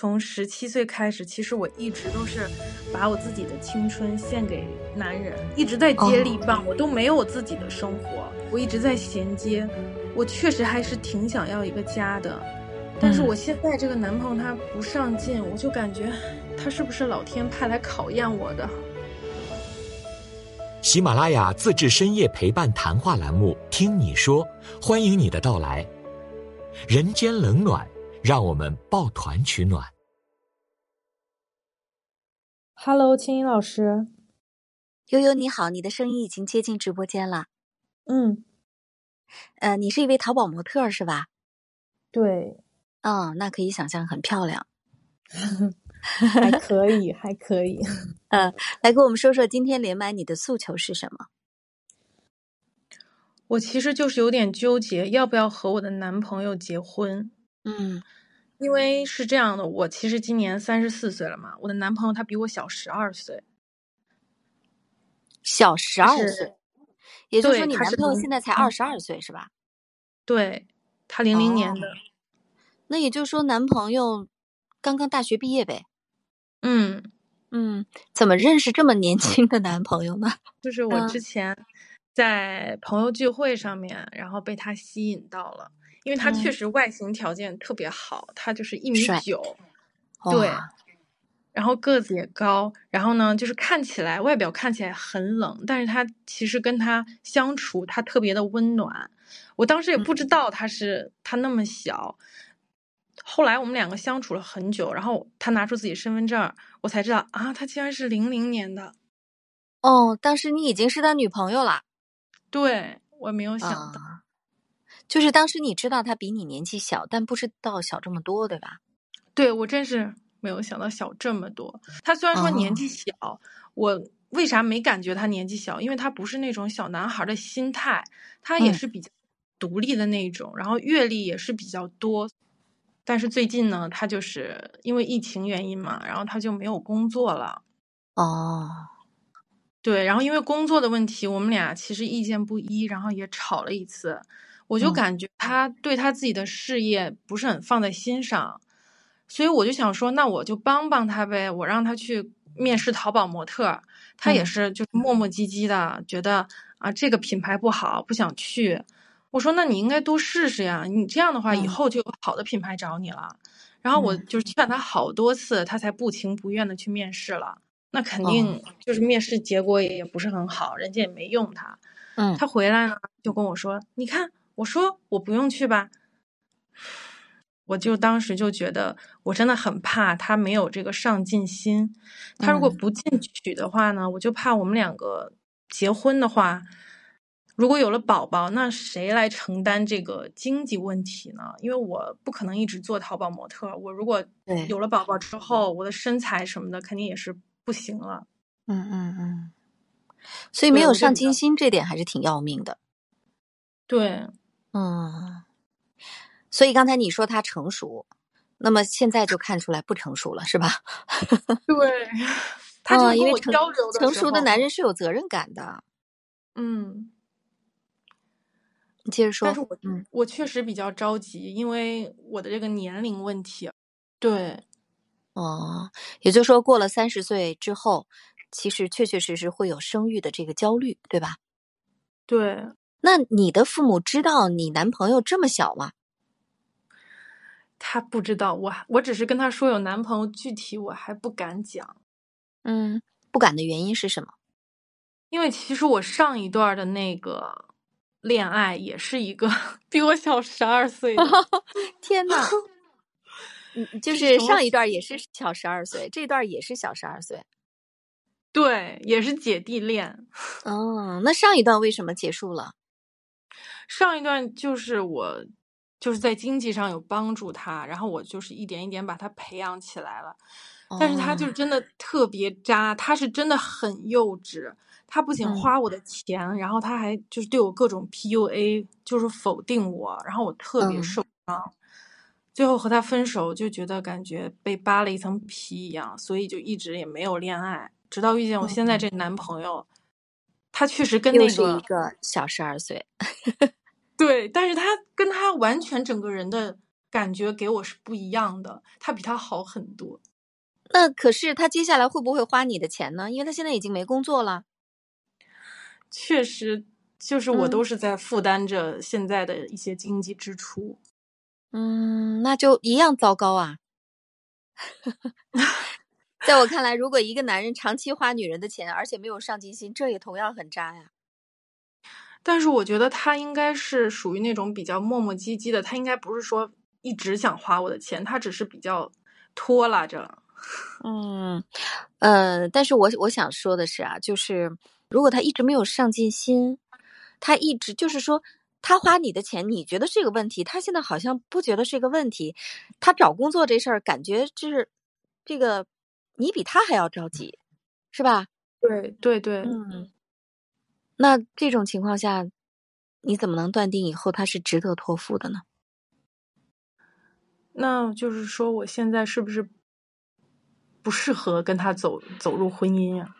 从十七岁开始，其实我一直都是把我自己的青春献给男人，一直在接力棒，我都没有我自己的生活，我一直在衔接。我确实还是挺想要一个家的，但是我现在这个男朋友他不上进，我就感觉他是不是老天派来考验我的？喜马拉雅自制深夜陪伴谈话栏目，听你说，欢迎你的到来，人间冷暖。让我们抱团取暖。Hello，青音老师，悠悠你好，你的声音已经接进直播间了。嗯，呃，你是一位淘宝模特是吧？对。嗯，那可以想象很漂亮。还可以，还可以。嗯，来跟我们说说今天连麦你的诉求是什么？我其实就是有点纠结，要不要和我的男朋友结婚。嗯，因为是这样的，我其实今年三十四岁了嘛，我的男朋友他比我小十二岁，小十二岁，也就是说你男朋友现在才二十二岁是吧？对，他零零年的，那也就是说男朋友刚刚大学毕业呗？嗯嗯，怎么认识这么年轻的男朋友呢？就是我之前在朋友聚会上面，然后被他吸引到了。因为他确实外形条件特别好，他就是一米九，对，然后个子也高，然后呢，就是看起来外表看起来很冷，但是他其实跟他相处，他特别的温暖。我当时也不知道他是他那么小，后来我们两个相处了很久，然后他拿出自己身份证，我才知道啊，他竟然是零零年的。哦，当时你已经是他女朋友了？对，我没有想到。就是当时你知道他比你年纪小，但不知道小这么多，对吧？对，我真是没有想到小这么多。他虽然说年纪小，我为啥没感觉他年纪小？因为他不是那种小男孩的心态，他也是比较独立的那种，然后阅历也是比较多。但是最近呢，他就是因为疫情原因嘛，然后他就没有工作了。哦，对，然后因为工作的问题，我们俩其实意见不一，然后也吵了一次。我就感觉他对他自己的事业不是很放在心上，所以我就想说，那我就帮帮他呗。我让他去面试淘宝模特，他也是就是磨磨唧唧的，觉得啊这个品牌不好，不想去。我说那你应该多试试呀，你这样的话以后就有好的品牌找你了。然后我就是劝他好多次，他才不情不愿的去面试了。那肯定就是面试结果也不是很好，人家也没用他。嗯，他回来呢就跟我说，你看。我说我不用去吧，我就当时就觉得我真的很怕他没有这个上进心。他如果不进取的话呢，我就怕我们两个结婚的话，如果有了宝宝，那谁来承担这个经济问题呢？因为我不可能一直做淘宝模特。我如果有了宝宝之后，我的身材什么的肯定也是不行了。嗯嗯嗯，所以没有上进心这点还是挺要命的。对。嗯，所以刚才你说他成熟，那么现在就看出来不成熟了，是吧？对，他就因为成成熟的男人是有责任感的。嗯，你接着说。但是我嗯，我确实比较着急，因为我的这个年龄问题。对，哦，也就是说，过了三十岁之后，其实确确实实会有生育的这个焦虑，对吧？对。那你的父母知道你男朋友这么小吗？他不知道，我我只是跟他说有男朋友，具体我还不敢讲。嗯，不敢的原因是什么？因为其实我上一段的那个恋爱也是一个 比我小十二岁的。天呐，嗯，就是上一段也是小十二岁，这段也是小十二岁。对，也是姐弟恋。哦，那上一段为什么结束了？上一段就是我，就是在经济上有帮助他，然后我就是一点一点把他培养起来了。但是他就真的特别渣，他是真的很幼稚。他不仅花我的钱，然后他还就是对我各种 PUA，就是否定我，然后我特别受伤。最后和他分手，就觉得感觉被扒了一层皮一样，所以就一直也没有恋爱，直到遇见我现在这男朋友。他确实跟那个是一个小十二岁。对，但是他跟他完全整个人的感觉给我是不一样的，他比他好很多。那可是他接下来会不会花你的钱呢？因为他现在已经没工作了。确实，就是我都是在负担着现在的一些经济支出。嗯，那就一样糟糕啊。在我看来，如果一个男人长期花女人的钱，而且没有上进心，这也同样很渣呀。但是我觉得他应该是属于那种比较磨磨唧唧的，他应该不是说一直想花我的钱，他只是比较拖拉着。嗯，呃，但是我我想说的是啊，就是如果他一直没有上进心，他一直就是说他花你的钱，你觉得是个问题，他现在好像不觉得是一个问题。他找工作这事儿，感觉就是这个你比他还要着急，是吧？对对对，嗯。那这种情况下，你怎么能断定以后他是值得托付的呢？那就是说，我现在是不是？不适合跟他走走入婚姻呀。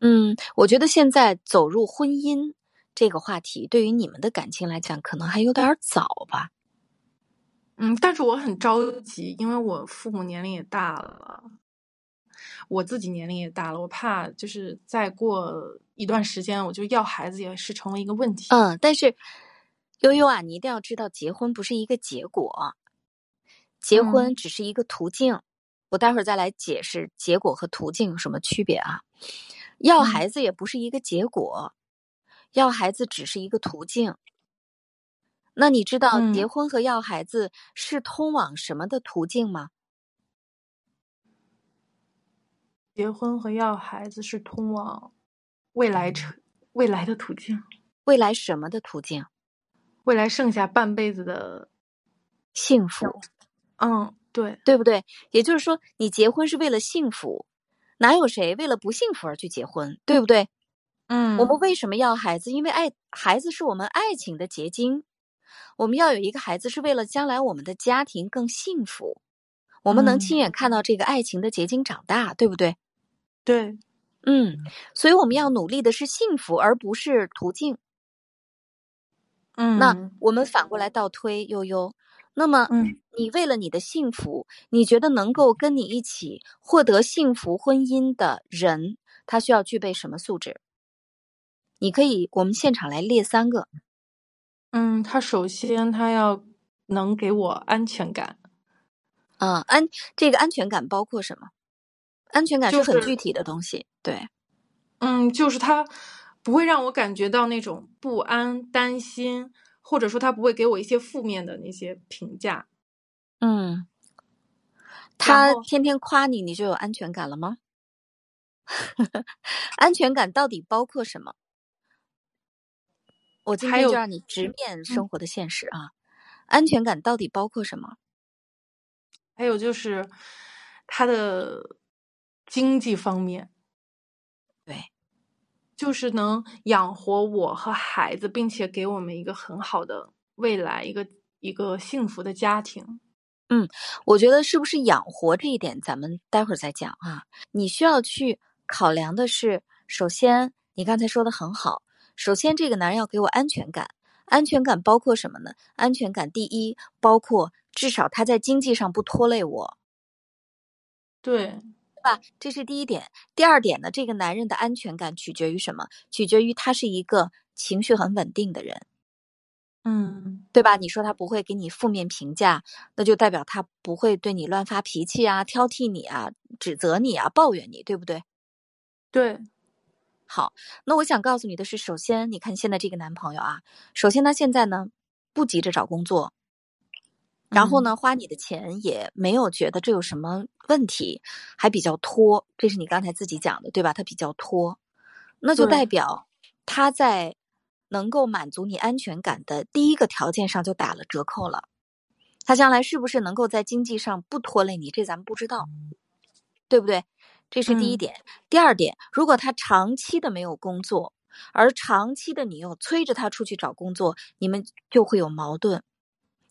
嗯，我觉得现在走入婚姻这个话题，对于你们的感情来讲，可能还有点早吧。嗯，但是我很着急，因为我父母年龄也大了，我自己年龄也大了，我怕就是再过一段时间，我就要孩子也是成为一个问题。嗯，但是悠悠啊，你一定要知道，结婚不是一个结果，结婚只是一个途径。我待会儿再来解释结果和途径有什么区别啊？要孩子也不是一个结果，要孩子只是一个途径。那你知道结婚和要孩子是通往什么的途径吗？结婚和要孩子是通往未来成未来的途径。未来什么的途径？未来剩下半辈子的幸福。嗯。对，对不对？也就是说，你结婚是为了幸福，哪有谁为了不幸福而去结婚？对不对？嗯，我们为什么要孩子？因为爱孩子是我们爱情的结晶。我们要有一个孩子，是为了将来我们的家庭更幸福，我们能亲眼看到这个爱情的结晶长大，对不对？对，嗯，所以我们要努力的是幸福，而不是途径。嗯，那我们反过来倒推，悠悠。那么，嗯，你为了你的幸福，你觉得能够跟你一起获得幸福婚姻的人，他需要具备什么素质？你可以，我们现场来列三个。嗯，他首先他要能给我安全感。啊，安这个安全感包括什么？安全感是很具体的东西。对，嗯，就是他不会让我感觉到那种不安、担心。或者说他不会给我一些负面的那些评价，嗯，他天天夸你，你就有安全感了吗？安全感到底包括什么？我今天就让你直面生活的现实啊！安全感到底包括什么？还有就是他的经济方面。对就是能养活我和孩子，并且给我们一个很好的未来，一个一个幸福的家庭。嗯，我觉得是不是养活这一点，咱们待会儿再讲啊。你需要去考量的是，首先你刚才说的很好，首先这个男人要给我安全感，安全感包括什么呢？安全感第一，包括至少他在经济上不拖累我。对。吧，这是第一点。第二点呢，这个男人的安全感取决于什么？取决于他是一个情绪很稳定的人，嗯，对吧？你说他不会给你负面评价，那就代表他不会对你乱发脾气啊、挑剔你啊、指责你啊、抱怨你，对不对？对。好，那我想告诉你的是，首先，你看现在这个男朋友啊，首先他现在呢不急着找工作。然后呢，花你的钱也没有觉得这有什么问题，还比较拖，这是你刚才自己讲的，对吧？他比较拖，那就代表他在能够满足你安全感的第一个条件上就打了折扣了。他将来是不是能够在经济上不拖累你，这咱们不知道，对不对？这是第一点。第二点，如果他长期的没有工作，而长期的你又催着他出去找工作，你们就会有矛盾。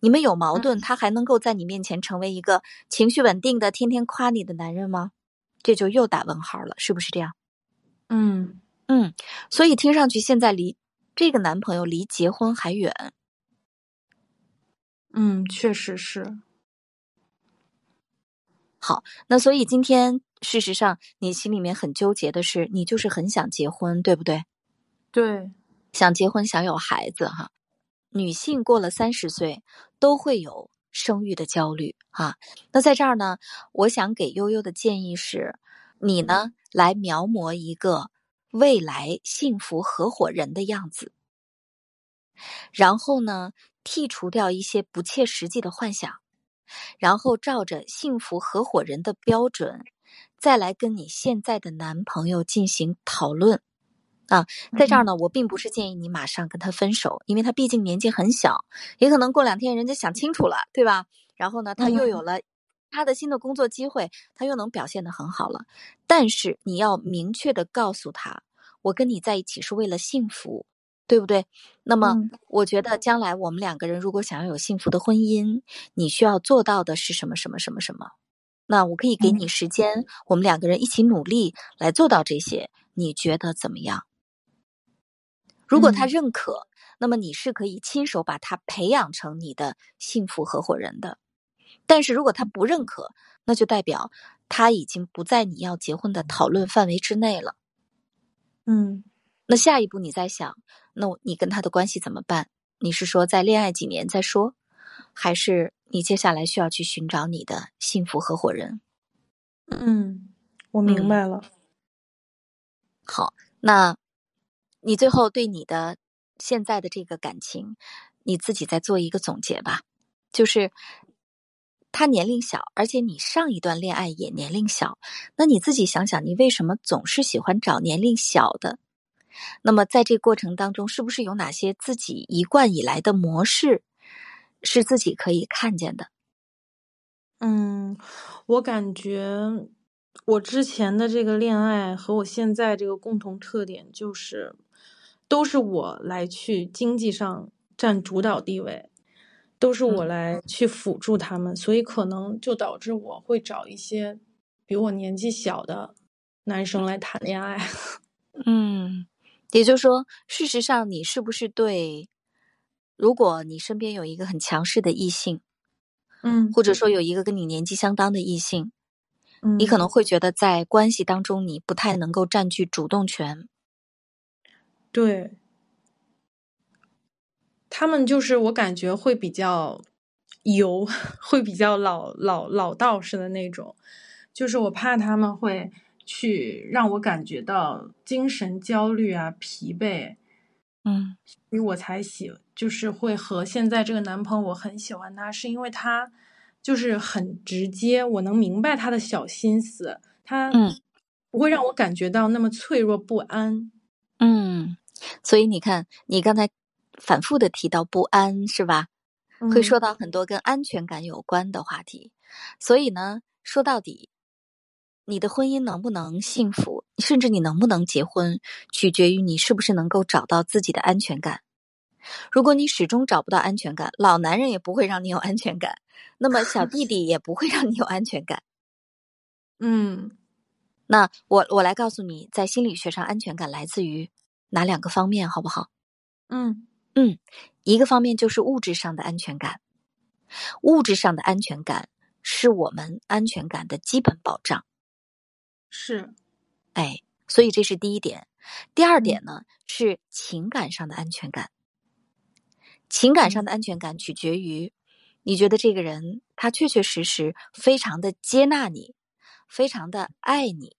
你们有矛盾，他还能够在你面前成为一个情绪稳定的、天天夸你的男人吗？这就又打问号了，是不是这样？嗯嗯，所以听上去现在离这个男朋友离结婚还远。嗯，确实是。好，那所以今天事实上你心里面很纠结的是，你就是很想结婚，对不对？对，想结婚，想有孩子，哈。女性过了三十岁都会有生育的焦虑，啊。那在这儿呢，我想给悠悠的建议是，你呢来描摹一个未来幸福合伙人的样子，然后呢剔除掉一些不切实际的幻想。然后照着幸福合伙人的标准，再来跟你现在的男朋友进行讨论，啊，在这儿呢，我并不是建议你马上跟他分手，因为他毕竟年纪很小，也可能过两天人家想清楚了，对吧？然后呢，他又有了他的新的工作机会，他又能表现的很好了。但是你要明确的告诉他，我跟你在一起是为了幸福。对不对？那么，我觉得将来我们两个人如果想要有幸福的婚姻，你需要做到的是什么？什么？什么？什么？那我可以给你时间，我们两个人一起努力来做到这些。你觉得怎么样？如果他认可，那么你是可以亲手把他培养成你的幸福合伙人的。但是如果他不认可，那就代表他已经不在你要结婚的讨论范围之内了。嗯。那下一步你再想，那你跟他的关系怎么办？你是说再恋爱几年再说，还是你接下来需要去寻找你的幸福合伙人？嗯，我明白了。好，那你最后对你的现在的这个感情，你自己再做一个总结吧。就是他年龄小，而且你上一段恋爱也年龄小，那你自己想想，你为什么总是喜欢找年龄小的？那么，在这过程当中，是不是有哪些自己一贯以来的模式是自己可以看见的？嗯，我感觉我之前的这个恋爱和我现在这个共同特点就是，都是我来去经济上占主导地位，都是我来去辅助他们，所以可能就导致我会找一些比我年纪小的男生来谈恋爱。嗯。也就是说，事实上，你是不是对？如果你身边有一个很强势的异性，嗯，或者说有一个跟你年纪相当的异性，嗯，你可能会觉得在关系当中你不太能够占据主动权。对，他们就是我感觉会比较油，会比较老老老道士的那种，就是我怕他们会。去让我感觉到精神焦虑啊、疲惫，嗯，所以我才喜，就是会和现在这个男朋友，我很喜欢他，是因为他就是很直接，我能明白他的小心思，他嗯。不会让我感觉到那么脆弱不安，嗯，所以你看，你刚才反复的提到不安，是吧？会说到很多跟安全感有关的话题，所以呢，说到底。你的婚姻能不能幸福，甚至你能不能结婚，取决于你是不是能够找到自己的安全感。如果你始终找不到安全感，老男人也不会让你有安全感，那么小弟弟也不会让你有安全感。嗯，那我我来告诉你，在心理学上，安全感来自于哪两个方面，好不好？嗯嗯，一个方面就是物质上的安全感，物质上的安全感是我们安全感的基本保障。是，哎，所以这是第一点。第二点呢，是情感上的安全感。情感上的安全感取决于你觉得这个人他确确实实非常的接纳你，非常的爱你，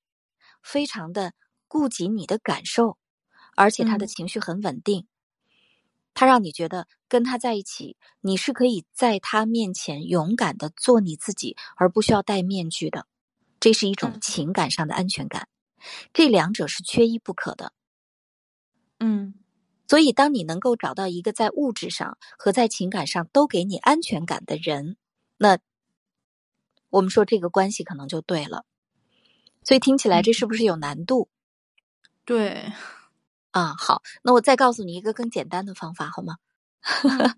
非常的顾及你的感受，而且他的情绪很稳定。他让你觉得跟他在一起，你是可以在他面前勇敢的做你自己，而不需要戴面具的。这是一种情感上的安全感，这两者是缺一不可的。嗯，所以当你能够找到一个在物质上和在情感上都给你安全感的人，那我们说这个关系可能就对了。所以听起来这是不是有难度？对，啊，好，那我再告诉你一个更简单的方法，好吗？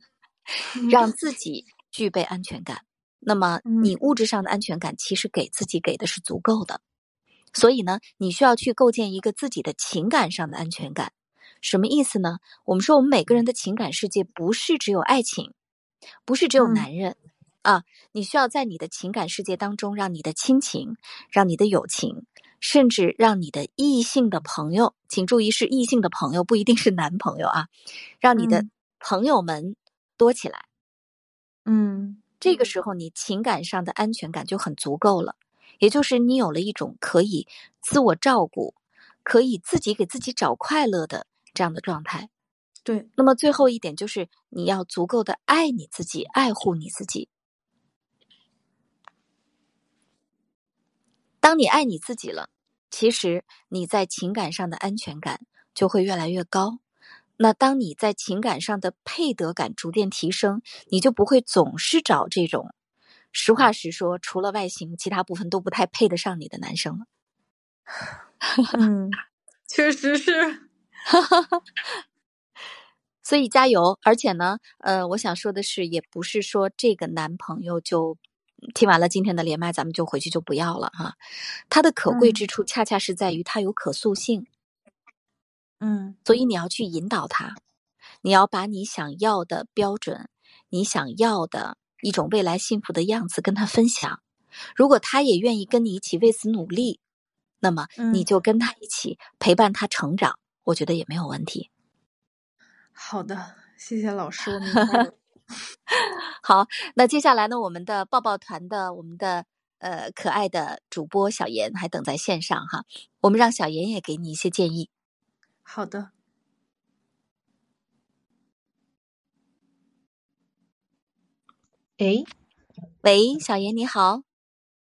让自己具备安全感。那么，你物质上的安全感其实给自己给的是足够的，所以呢，你需要去构建一个自己的情感上的安全感。什么意思呢？我们说，我们每个人的情感世界不是只有爱情，不是只有男人啊，你需要在你的情感世界当中，让你的亲情，让你的友情，甚至让你的异性的朋友，请注意是异性的朋友，不一定是男朋友啊，让你的朋友们多起来。嗯，这个时候你情感上的安全感就很足够了，也就是你有了一种可以自我照顾，可以自己给自己找快乐的这样的状态。对。那么最后一点就是你要足够的爱你自己，爱护你自己。当你爱你自己了，其实你在情感上的安全感就会越来越高。那当你在情感上的配得感逐渐提升，你就不会总是找这种，实话实说，除了外形，其他部分都不太配得上你的男生了。嗯，确实是。所以加油！而且呢，呃，我想说的是，也不是说这个男朋友就听完了今天的连麦，咱们就回去就不要了哈。他的可贵之处，恰恰是在于他有可塑性。嗯，所以你要去引导他，你要把你想要的标准，你想要的一种未来幸福的样子跟他分享。如果他也愿意跟你一起为此努力，那么你就跟他一起陪伴他成长，我觉得也没有问题。好的，谢谢老师，我明白 了。好，那接下来呢，我们的抱抱团的我们的呃可爱的主播小严还等在线上哈，我们让小严也给你一些建议。好的。哎，喂，小严你好，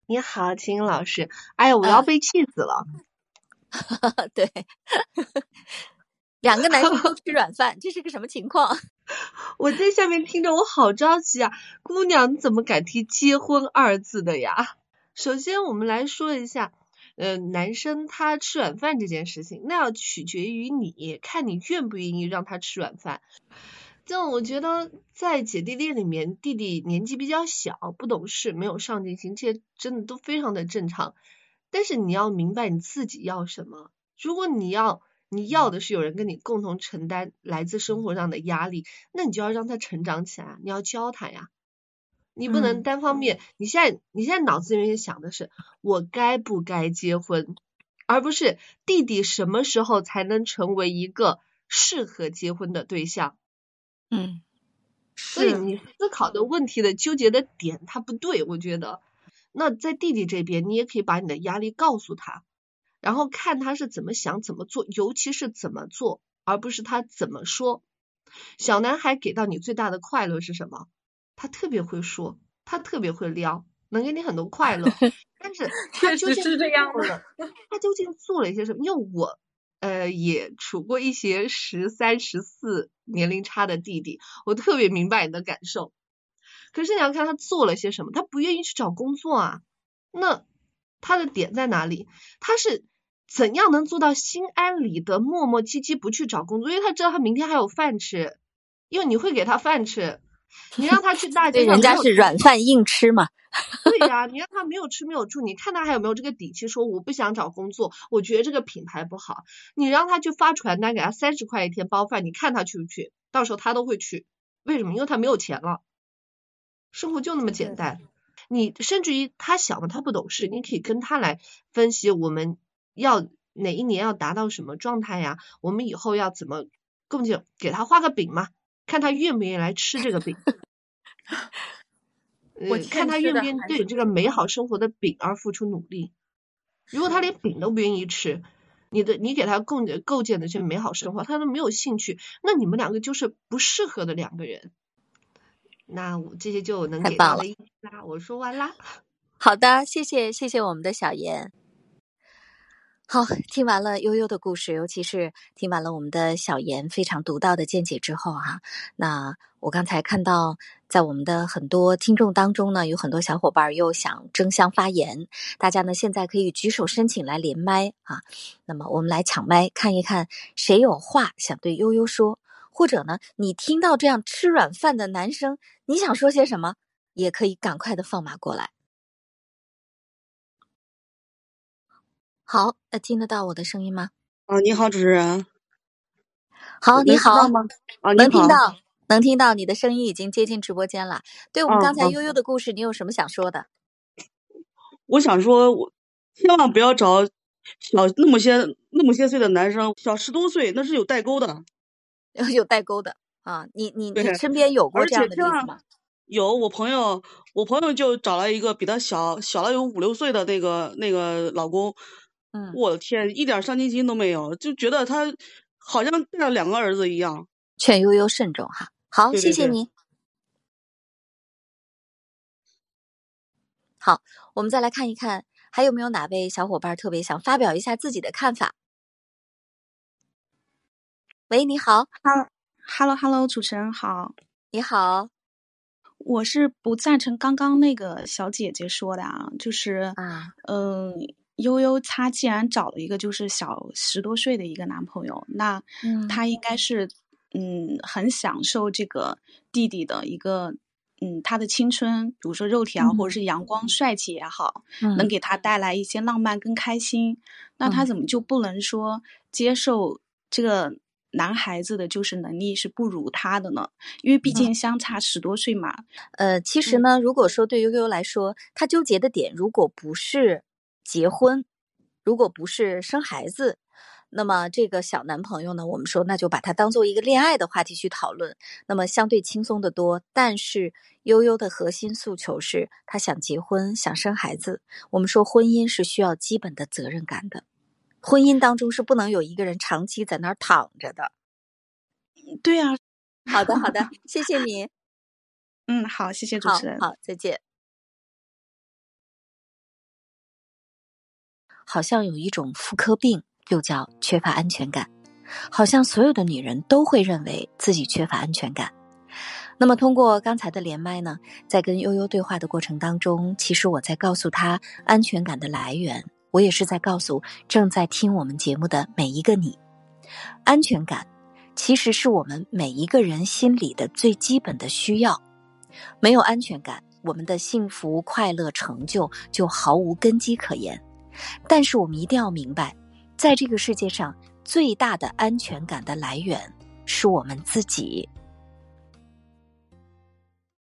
你好，秦老师。哎呀，我要被气死了。对，两个男生都吃软饭，这是个什么情况？我在下面听着，我好着急啊！姑娘，你怎么敢提结婚二字的呀？首先，我们来说一下。呃，男生他吃软饭这件事情，那要取决于你，看你愿不愿意让他吃软饭。就我觉得，在姐弟恋里面，弟弟年纪比较小，不懂事，没有上进心，这些真的都非常的正常。但是你要明白你自己要什么。如果你要你要的是有人跟你共同承担来自生活上的压力，那你就要让他成长起来，你要教他呀。你不能单方面，你现在你现在脑子里面想的是我该不该结婚，而不是弟弟什么时候才能成为一个适合结婚的对象。嗯，所以你思考的问题的纠结的点它不对，我觉得。那在弟弟这边，你也可以把你的压力告诉他，然后看他是怎么想怎么做，尤其是怎么做，而不是他怎么说。小男孩给到你最大的快乐是什么？他特别会说，他特别会撩，能给你很多快乐。但是 他究竟是这样的，他究竟做了一些什么？因为我呃也处过一些十三、十四年龄差的弟弟，我特别明白你的感受。可是你要看他做了些什么，他不愿意去找工作啊。那他的点在哪里？他是怎样能做到心安理得、磨磨唧唧不去找工作？因为他知道他明天还有饭吃，因为你会给他饭吃。你让他去大 街上，人家是软饭硬吃嘛。对呀，你让他没有吃没有住，你看他还有没有这个底气说我不想找工作，我觉得这个品牌不好。你让他去发传单，给他三十块一天包饭，你看他去不去？到时候他都会去。为什么？因为他没有钱了。生活就那么简单。你甚至于他小嘛，他不懂事，你可以跟他来分析，我们要哪一年要达到什么状态呀？我们以后要怎么共进？给他画个饼嘛。看他愿不愿意来吃这个饼，我看他愿不愿意对这个美好生活的饼而付出努力。如果他连饼都不愿意吃，你的你给他构构建的这美好生活，他都没有兴趣，那你们两个就是不适合的两个人。那我这些就能给到的意思啦，我说完啦。好的，谢谢谢谢我们的小严。好，听完了悠悠的故事，尤其是听完了我们的小严非常独到的见解之后，哈，那我刚才看到在我们的很多听众当中呢，有很多小伙伴又想争相发言，大家呢现在可以举手申请来连麦啊。那么我们来抢麦，看一看谁有话想对悠悠说，或者呢，你听到这样吃软饭的男生，你想说些什么，也可以赶快的放马过来。好，呃，听得到我的声音吗？啊，你好，主持人。好，你好。能听到。能听到你的声音已经接近直播间了。对我们刚才悠悠的故事，你有什么想说的？我想说，我千万不要找小那么些那么些岁的男生，小十多岁那是有代沟的，有代沟的啊！你你你身边有过这样的例子吗？有，我朋友我朋友就找了一个比他小小了有五六岁的那个那个老公，嗯，我的天，一点上进心都没有，就觉得他好像带了两个儿子一样。劝悠悠慎重哈。好，谢谢您。好，我们再来看一看，还有没有哪位小伙伴特别想发表一下自己的看法？喂，你好。哈喽哈喽，主持人好。你好。我是不赞成刚刚那个小姐姐说的啊，就是啊，嗯，悠悠她既然找了一个就是小十多岁的一个男朋友，那她应该是嗯很享受这个弟弟的一个。嗯，他的青春，比如说肉体啊，或者是阳光帅气也好，能给他带来一些浪漫跟开心。那他怎么就不能说接受这个男孩子的就是能力是不如他的呢？因为毕竟相差十多岁嘛。呃，其实呢，如果说对悠悠来说，他纠结的点，如果不是结婚，如果不是生孩子。那么这个小男朋友呢，我们说那就把他当做一个恋爱的话题去讨论，那么相对轻松的多。但是悠悠的核心诉求是他想结婚，想生孩子。我们说婚姻是需要基本的责任感的，婚姻当中是不能有一个人长期在那儿躺着的。对啊，好的好的，谢谢你。嗯，好，谢谢主持人。好，再见。好像有一种妇科病。又叫缺乏安全感，好像所有的女人都会认为自己缺乏安全感。那么通过刚才的连麦呢，在跟悠悠对话的过程当中，其实我在告诉她安全感的来源，我也是在告诉正在听我们节目的每一个你，安全感其实是我们每一个人心里的最基本的需要。没有安全感，我们的幸福、快乐、成就就毫无根基可言。但是我们一定要明白。在这个世界上，最大的安全感的来源是我们自己。